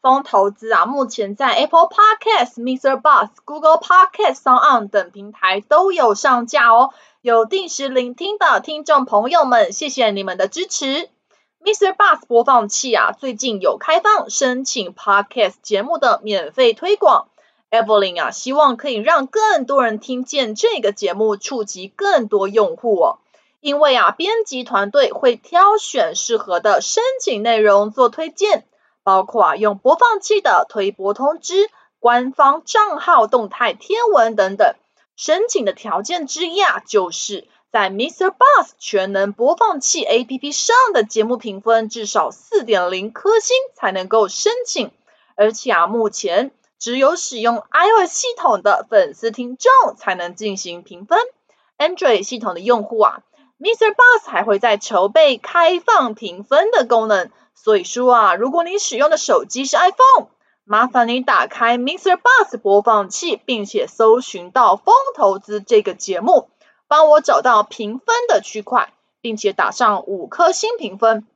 疯投资啊，目前在 Apple Podcast、Mr. Bus、Google podcasts 等平台都有上架哦。有定时聆听的听众朋友们，谢谢你们的支持。Mr. Bus 播放器啊，最近有开放申请 Podcast 节目的免费推广。Evelyn 啊，希望可以让更多人听见这个节目，触及更多用户哦。因为啊，编辑团队会挑选适合的申请内容做推荐。包括啊，用播放器的推播通知、官方账号动态天文等等。申请的条件之一啊，就是在 Mister Bus 全能播放器 APP 上的节目评分至少四点零颗星才能够申请。而且啊，目前只有使用 iOS 系统的粉丝听众才能进行评分。Android 系统的用户啊，Mr. Bus 还会在筹备开放评分的功能。所以说啊，如果你使用的手机是 iPhone，麻烦你打开 Mr. Bus 播放器，并且搜寻到风投资这个节目，帮我找到评分的区块，并且打上五颗星评分，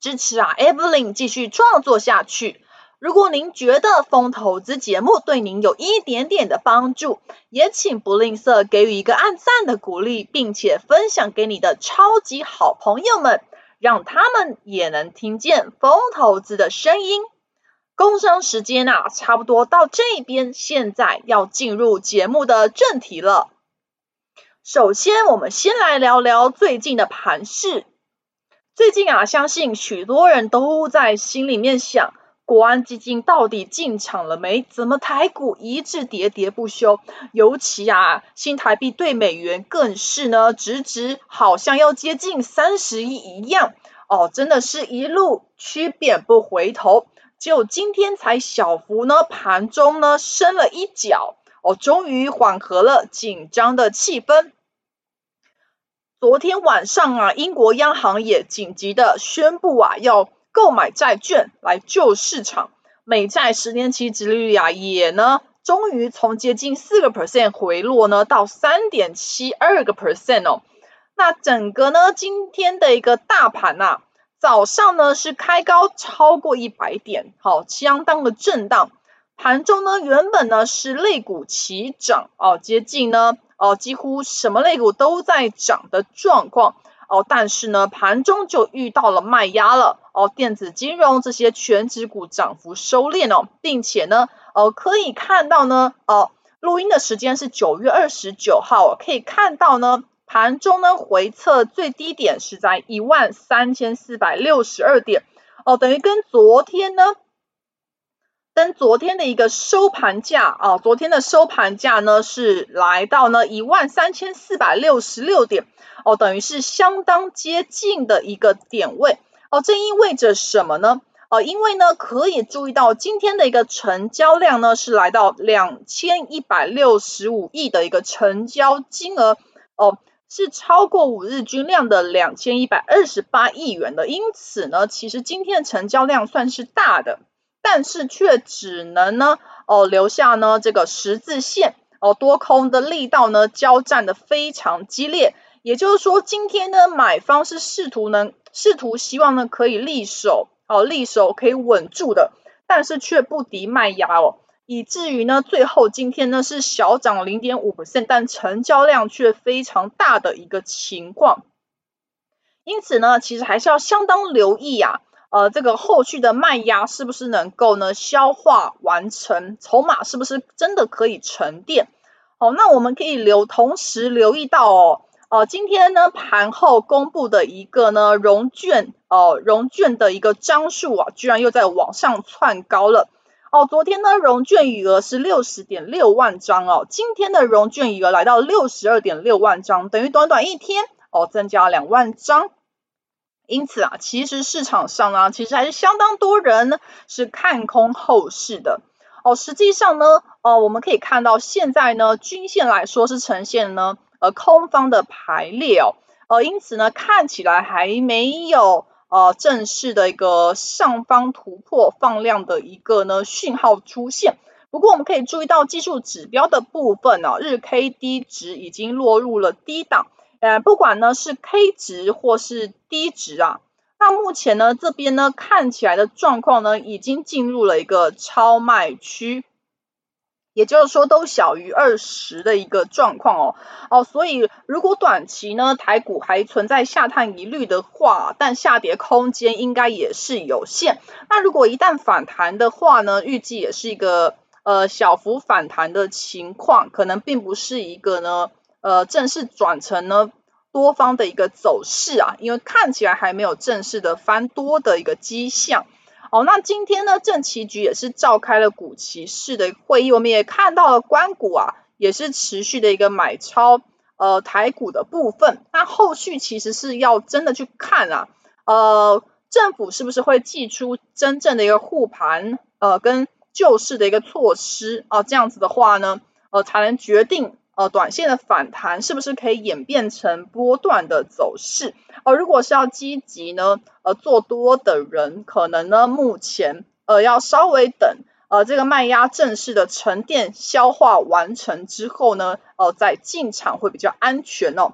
支持啊 Evelyn 继续创作下去。如果您觉得风投资节目对您有一点点的帮助，也请不吝啬给予一个按赞的鼓励，并且分享给你的超级好朋友们。让他们也能听见风投资的声音。工商时间啊，差不多到这边，现在要进入节目的正题了。首先，我们先来聊聊最近的盘市。最近啊，相信许多人都在心里面想。国安基金到底进场了没？怎么台股一直喋喋不休？尤其啊，新台币对美元更是呢，直直好像要接近三十一一样哦，真的是一路曲贬不回头。就今天才小幅呢，盘中呢升了一角哦，终于缓和了紧张的气氛。昨天晚上啊，英国央行也紧急的宣布啊，要。购买债券来救市场，美债十年期殖利率啊也呢，终于从接近四个 percent 回落呢到三点七二个 percent 哦。那整个呢今天的一个大盘呐，早上呢是开高超过一百点，好，相当的震荡。盘中呢原本呢是类股齐涨哦，接近呢哦几乎什么类股都在涨的状况。哦，但是呢，盘中就遇到了卖压了。哦，电子金融这些全指股涨幅收敛哦，并且呢，呃，可以看到呢，哦，录音的时间是九月二十九号，可以看到呢，盘中呢回测最低点是在一万三千四百六十二点。哦，等于跟昨天呢，跟昨天的一个收盘价啊，昨天的收盘价呢是来到呢一万三千四百六十六点。哦，等于是相当接近的一个点位哦，这意味着什么呢？哦，因为呢，可以注意到今天的一个成交量呢是来到两千一百六十五亿的一个成交金额哦，是超过五日均量的两千一百二十八亿元的，因此呢，其实今天的成交量算是大的，但是却只能呢哦留下呢这个十字线哦，多空的力道呢交战的非常激烈。也就是说，今天呢，买方是试图能试图希望呢可以立守哦，立守可以稳住的，但是却不敌卖压哦，以至于呢，最后今天呢是小涨零点五 percent，但成交量却非常大的一个情况。因此呢，其实还是要相当留意呀、呃，这个后续的卖压是不是能够呢消化完成，筹码是不是真的可以沉淀？好，那我们可以留同时留意到哦。哦，今天呢盘后公布的一个呢融券哦，融券的一个张数啊，居然又在往上窜高了。哦，昨天呢融券余额是六十点六万张哦，今天的融券余额来到六十二点六万张，等于短短一天哦增加两万张。因此啊，其实市场上呢，其实还是相当多人是看空后市的。哦，实际上呢，呃，我们可以看到现在呢，均线来说是呈现呢，呃，空方的排列哦，呃，因此呢，看起来还没有呃正式的一个上方突破放量的一个呢讯号出现。不过我们可以注意到技术指标的部分呢，日 K D 值已经落入了低档，呃，不管呢是 K 值或是 D 值啊。那目前呢，这边呢看起来的状况呢，已经进入了一个超卖区，也就是说都小于二十的一个状况哦哦，所以如果短期呢台股还存在下探疑虑的话，但下跌空间应该也是有限。那如果一旦反弹的话呢，预计也是一个呃小幅反弹的情况，可能并不是一个呢呃正式转成呢。多方的一个走势啊，因为看起来还没有正式的翻多的一个迹象。哦，那今天呢，正期局也是召开了股期市的会议，我们也看到了官股啊，也是持续的一个买超呃台股的部分。那后续其实是要真的去看啊，呃，政府是不是会祭出真正的一个护盘呃跟救市的一个措施啊？这样子的话呢，呃，才能决定。呃，短线的反弹是不是可以演变成波段的走势？呃，如果是要积极呢，呃，做多的人可能呢，目前呃要稍微等呃这个卖压正式的沉淀消化完成之后呢，呃，再进场会比较安全哦。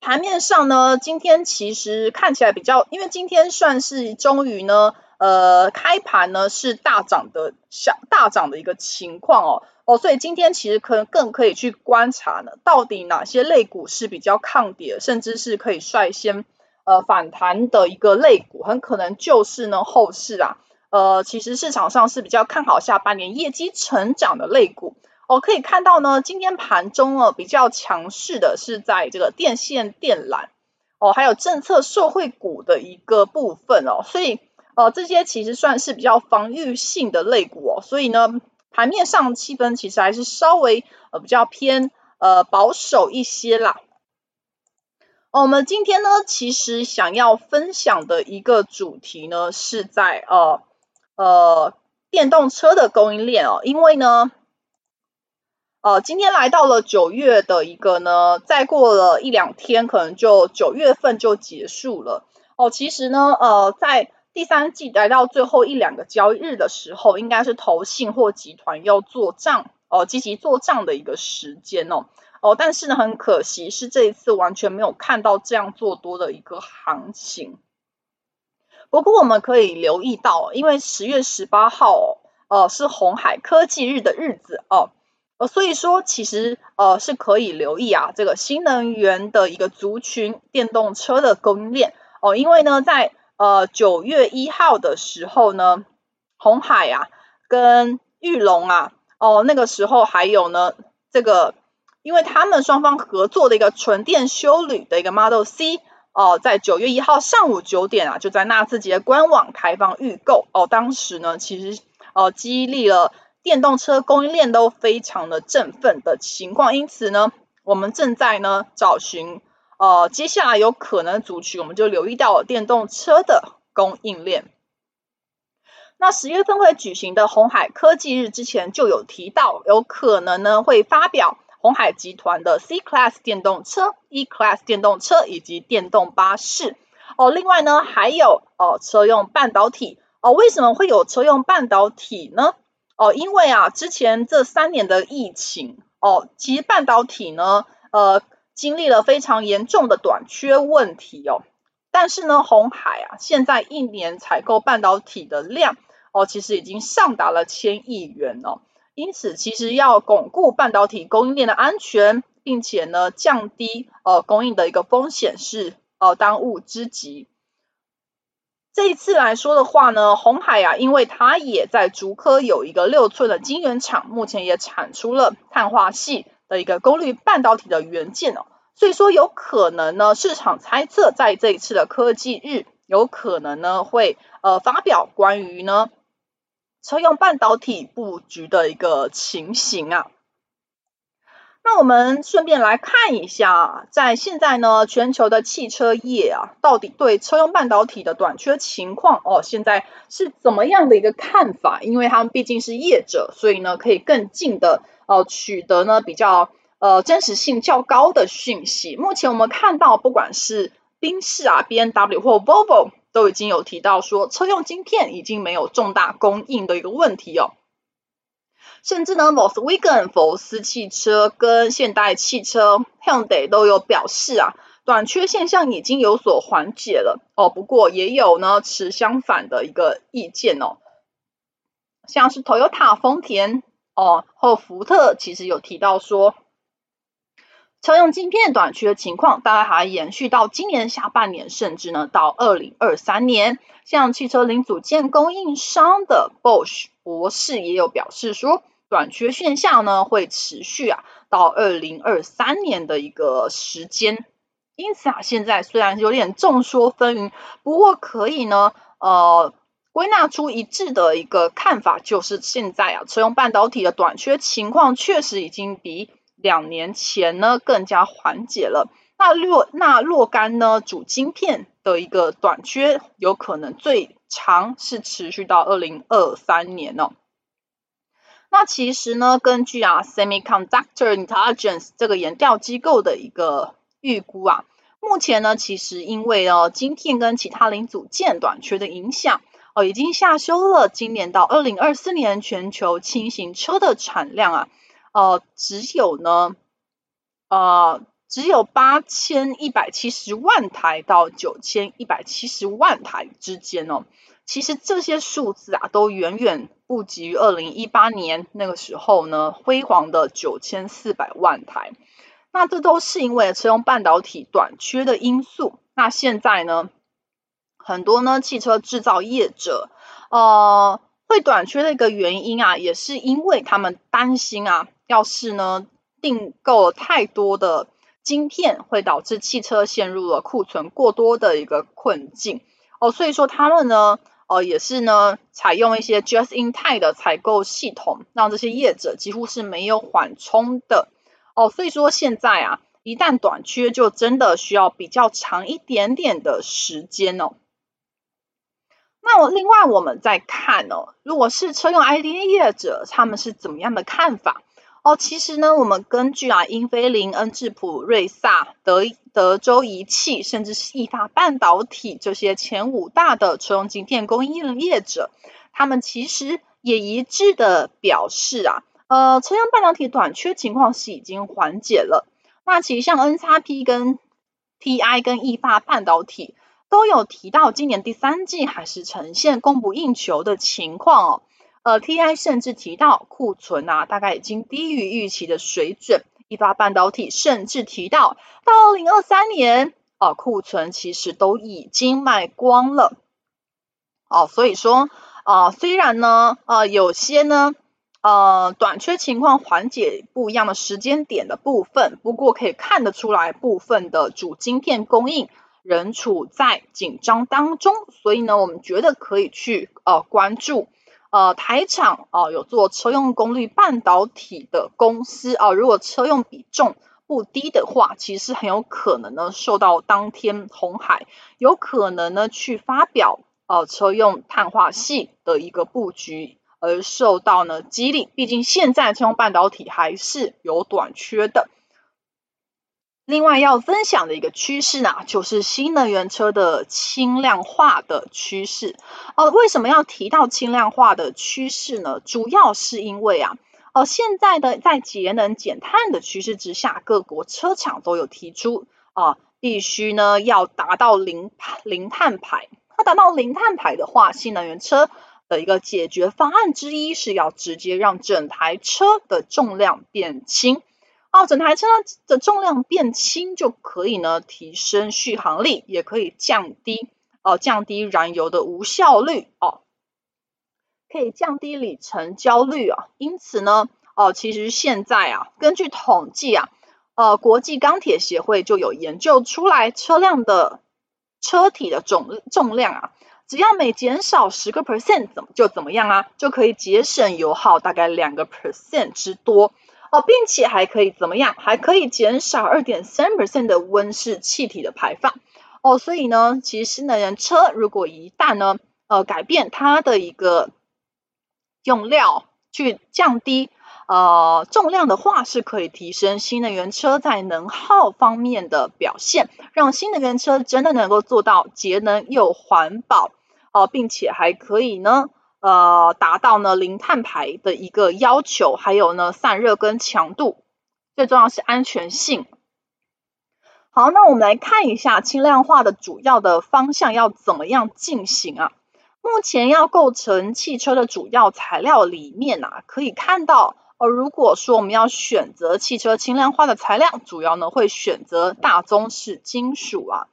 盘面上呢，今天其实看起来比较，因为今天算是终于呢，呃，开盘呢是大涨的小大涨的一个情况哦。哦，所以今天其实可能更可以去观察呢，到底哪些类股是比较抗跌，甚至是可以率先呃反弹的一个类股，很可能就是呢后市啊，呃，其实市场上是比较看好下半年业绩成长的类股。哦，可以看到呢，今天盘中呢比较强势的是在这个电线电缆哦，还有政策受惠股的一个部分哦，所以呃这些其实算是比较防御性的类股哦，所以呢。盘面上气氛其实还是稍微呃比较偏呃保守一些啦。哦，我们今天呢，其实想要分享的一个主题呢，是在呃呃电动车的供应链哦，因为呢，呃今天来到了九月的一个呢，再过了一两天，可能就九月份就结束了。哦，其实呢，呃在第三季来到最后一两个交易日的时候，应该是投信或集团要做账哦，积极做账的一个时间哦。哦，但是呢，很可惜是这一次完全没有看到这样做多的一个行情。不过我们可以留意到，因为十月十八号哦，呃是红海科技日的日子哦，呃所以说其实呃是可以留意啊这个新能源的一个族群，电动车的供应链。哦，因为呢在呃，九月一号的时候呢，鸿海啊跟裕隆啊，哦，那个时候还有呢，这个因为他们双方合作的一个纯电修旅的一个 Model C，哦，在九月一号上午九点啊，就在纳智捷官网开放预购。哦，当时呢，其实呃激励了电动车供应链都非常的振奋的情况，因此呢，我们正在呢找寻。呃，接下来有可能族群，我们就留意到电动车的供应链。那十月份会举行的鸿海科技日之前就有提到，有可能呢会发表鸿海集团的 C Class 电动车、E Class 电动车以及电动巴士。哦，另外呢还有哦车用半导体。哦，为什么会有车用半导体呢？哦，因为啊之前这三年的疫情，哦，其实半导体呢，呃。经历了非常严重的短缺问题哦，但是呢，红海啊，现在一年采购半导体的量哦，其实已经上达了千亿元哦，因此其实要巩固半导体供应链的安全，并且呢，降低呃供应的一个风险是呃当务之急。这一次来说的话呢，红海啊，因为它也在竹科有一个六寸的晶圆厂，目前也产出了碳化矽。的一个功率半导体的元件哦，所以说有可能呢，市场猜测在这一次的科技日，有可能呢会呃发表关于呢车用半导体布局的一个情形啊。那我们顺便来看一下，在现在呢，全球的汽车业啊，到底对车用半导体的短缺情况哦，现在是怎么样的一个看法？因为他们毕竟是业者，所以呢，可以更近的呃取得呢比较呃真实性较高的讯息。目前我们看到，不管是宾士啊、B N W 或 Volvo，都已经有提到说，车用晶片已经没有重大供应的一个问题哦。甚至呢，Volkswagen 福斯汽车跟现代汽车 Hyundai 都有表示啊，短缺现象已经有所缓解了哦。不过也有呢持相反的一个意见哦，像是 Toyota 丰田哦和福特其实有提到说，车用晶片短缺的情况大概还延续到今年下半年，甚至呢到二零二三年。像汽车零组件供应商的 Bosch 博士也有表示说。短缺现象呢会持续啊到二零二三年的一个时间，因此啊现在虽然有点众说纷纭，不过可以呢呃归纳出一致的一个看法，就是现在啊车用半导体的短缺情况确实已经比两年前呢更加缓解了。那若那若干呢主晶片的一个短缺，有可能最长是持续到二零二三年哦。那其实呢，根据啊 Semiconductor Intelligence 这个研调机构的一个预估啊，目前呢，其实因为哦晶片跟其他零组件短缺的影响，哦已经下修了今年到二零二四年全球轻型车的产量啊，呃只有呢，呃只有八千一百七十万台到九千一百七十万台之间哦。其实这些数字啊，都远远不及于二零一八年那个时候呢辉煌的九千四百万台。那这都是因为车用半导体短缺的因素。那现在呢，很多呢汽车制造业者呃会短缺的一个原因啊，也是因为他们担心啊，要是呢订购了太多的晶片，会导致汽车陷入了库存过多的一个困境。哦，所以说他们呢。呃，也是呢，采用一些 just in time 的采购系统，让这些业者几乎是没有缓冲的。哦，所以说现在啊，一旦短缺，就真的需要比较长一点点的时间哦。那我另外我们再看哦，如果是车用 IC 业者，他们是怎么样的看法？哦，其实呢，我们根据啊，英飞凌、恩智浦、瑞萨、德德州仪器，甚至是意法半导体这些前五大的车用晶片供应业者，他们其实也一致的表示啊，呃，车用半导体短缺情况是已经缓解了。那其实像 NXP 跟 TI 跟意法半导体都有提到，今年第三季还是呈现供不应求的情况哦。呃，TI 甚至提到库存啊，大概已经低于预期的水准。一发半导体甚至提到，到二零二三年，啊、库存其实都已经卖光了。哦，所以说，啊、呃，虽然呢，呃，有些呢，呃，短缺情况缓解不一样的时间点的部分，不过可以看得出来，部分的主晶片供应仍处在紧张当中。所以呢，我们觉得可以去呃关注。呃，台厂啊、有做车用功率半导体的公司啊、如果车用比重不低的话，其实很有可能呢受到当天红海有可能呢去发表呃车用碳化矽的一个布局而受到呢激励，毕竟现在车用半导体还是有短缺的。另外要分享的一个趋势呢，就是新能源车的轻量化的趋势。呃，为什么要提到轻量化的趋势呢？主要是因为啊，呃，现在的在节能减碳的趋势之下，各国车厂都有提出啊、必须呢要达到零零碳排。那达到零碳排的话，新能源车的一个解决方案之一是要直接让整台车的重量变轻。哦，整台车的重量变轻就可以呢，提升续航力，也可以降低哦，降低燃油的无效率哦，可以降低里程焦虑啊。因此呢，哦，其实现在啊，根据统计啊，呃，国际钢铁协会就有研究出来，车辆的车体的重重量啊，只要每减少十个 percent，怎么就怎么样啊，就可以节省油耗大概两个 percent 之多。哦，并且还可以怎么样？还可以减少二点三 percent 的温室气体的排放。哦，所以呢，其实新能源车如果一旦呢，呃，改变它的一个用料，去降低呃重量的话，是可以提升新能源车在能耗方面的表现，让新能源车真的能够做到节能又环保。哦，并且还可以呢，呃，达到呢零碳排的一个要求，还有呢散热跟强度，最重要是安全性。好，那我们来看一下轻量化的主要的方向要怎么样进行啊？目前要构成汽车的主要材料里面啊，可以看到，呃，如果说我们要选择汽车轻量化的材料，主要呢会选择大宗是金属啊。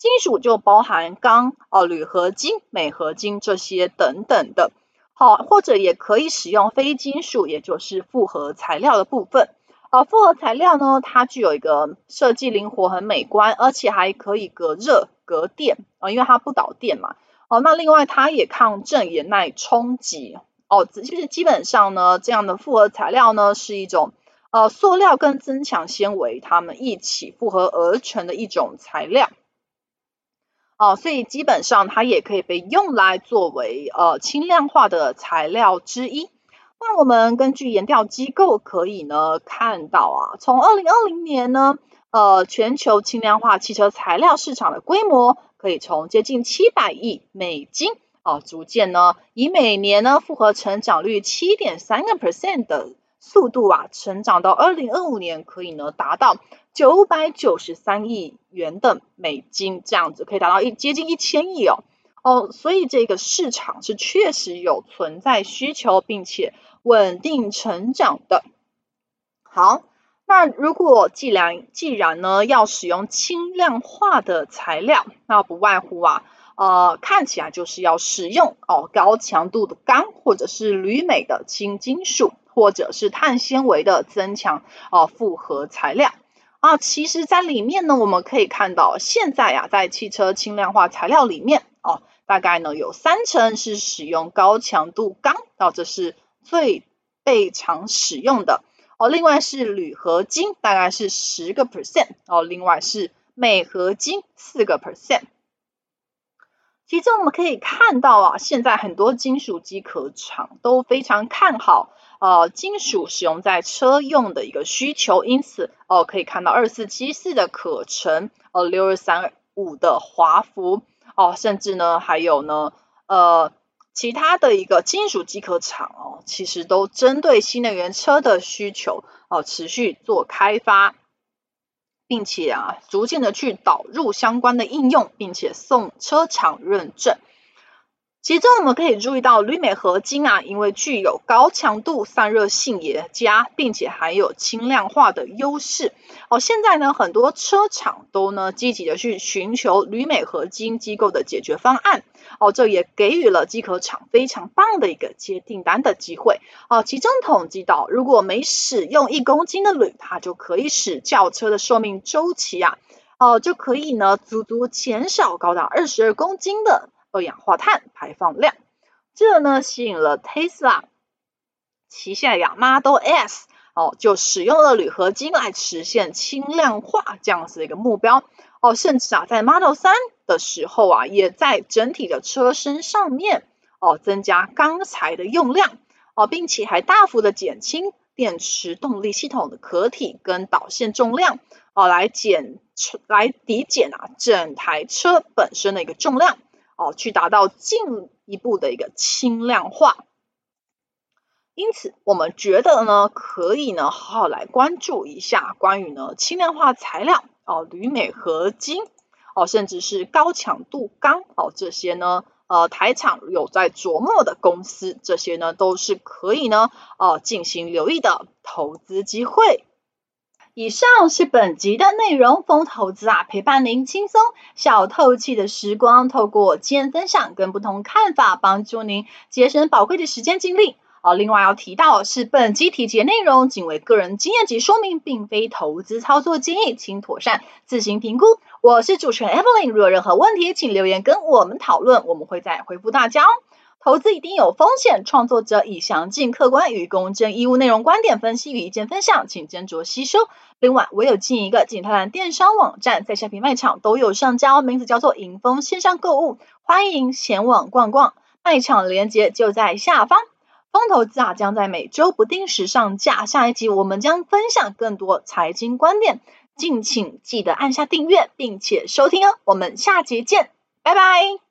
金属就包含钢、哦、铝合金、镁合金这些等等的，好，或者也可以使用非金属，也就是复合材料的部分。啊，复合材料呢，它具有一个设计灵活、很美观，而且还可以隔热、隔电啊，因为它不导电嘛。哦，那另外它也抗震、也耐冲击。哦，就是基本上呢，这样的复合材料呢，是一种呃塑料跟增强纤维它们一起复合而成的一种材料。哦，所以基本上它也可以被用来作为呃轻量化的材料之一。那我们根据研调机构可以呢看到啊，从二零二零年呢，呃全球轻量化汽车材料市场的规模可以从接近七百亿美金啊，逐渐呢以每年呢复合成长率七点三个 percent 的速度啊，成长到二零二五年可以呢达到。九百九十三亿元的美金，这样子可以达到一接近一千亿哦哦，所以这个市场是确实有存在需求，并且稳定成长的。好，那如果既然既然呢要使用轻量化的材料，那不外乎啊呃看起来就是要使用哦高强度的钢，或者是铝镁的轻金属，或者是碳纤维的增强哦复合材料。啊，其实，在里面呢，我们可以看到，现在呀、啊，在汽车轻量化材料里面，哦，大概呢有三成是使用高强度钢，哦，这是最被常使用的，哦，另外是铝合金，大概是十个 percent，哦，另外是镁合金四个 percent。其实我们可以看到啊，现在很多金属机壳厂都非常看好。呃，金属使用在车用的一个需求，因此哦、可以看到二四七四的可成，呃，六二三五的华孚，哦、甚至呢还有呢，呃，其他的一个金属机壳厂哦，其实都针对新能源车的需求哦、持续做开发，并且啊，逐渐的去导入相关的应用，并且送车厂认证。其中我们可以注意到铝镁合金啊，因为具有高强度、散热性也佳，并且还有轻量化的优势。哦，现在呢，很多车厂都呢积极的去寻求铝镁合金机构的解决方案。哦，这也给予了机壳厂非常棒的一个接订单的机会。哦，其中统计到，如果每使用一公斤的铝，它就可以使轿车的寿命周期啊，哦，就可以呢足足减少高达二十二公斤的。二氧化碳排放量，这呢吸引了 Tesla 旗下呀 Model S 哦，就使用了铝合金来实现轻量化这样子的一个目标哦，甚至啊在 Model 3的时候啊，也在整体的车身上面哦增加钢材的用量哦，并且还大幅的减轻电池动力系统的壳体跟导线重量哦，来减来抵减啊整台车本身的一个重量。哦，去达到进一步的一个轻量化，因此我们觉得呢，可以呢好好来关注一下关于呢轻量化材料哦，铝镁合金哦，甚至是高强度钢哦，这些呢呃台厂有在琢磨的公司，这些呢都是可以呢呃进行留意的投资机会。以上是本集的内容，风投资啊，陪伴您轻松小透气的时光，透过经验分享跟不同看法，帮助您节省宝贵的时间精力。好，另外要提到是本集提及的内容仅为个人经验及说明，并非投资操作建议，请妥善自行评估。我是主持人 Evelyn，如有任何问题，请留言跟我们讨论，我们会再回复大家哦。投资一定有风险，创作者以详尽、客观与公正义务内容、观点分析与意见分享，请斟酌吸收。另外，我有经营一个净滩的电商网站，在下品卖场都有上架，名字叫做莹丰线上购物，欢迎前往逛逛。卖场链接就在下方。风投资啊，将在每周不定时上架。下一集我们将分享更多财经观点，敬请记得按下订阅，并且收听哦。我们下集见，拜拜。